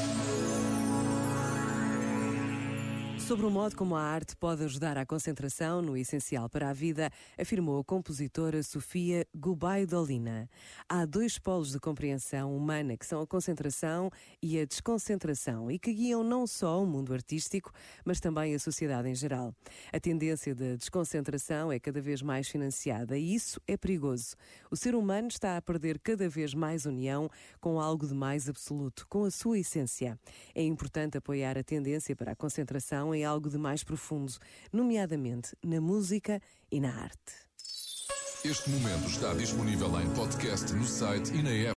Yeah. Sobre o modo como a arte pode ajudar à concentração no essencial para a vida, afirmou a compositora Sofia Gubaidolina. Há dois polos de compreensão humana que são a concentração e a desconcentração e que guiam não só o mundo artístico, mas também a sociedade em geral. A tendência da desconcentração é cada vez mais financiada e isso é perigoso. O ser humano está a perder cada vez mais união com algo de mais absoluto, com a sua essência. É importante apoiar a tendência para a concentração em algo de mais profundo, nomeadamente na música e na arte. Este momento está disponível em podcast no site e na app.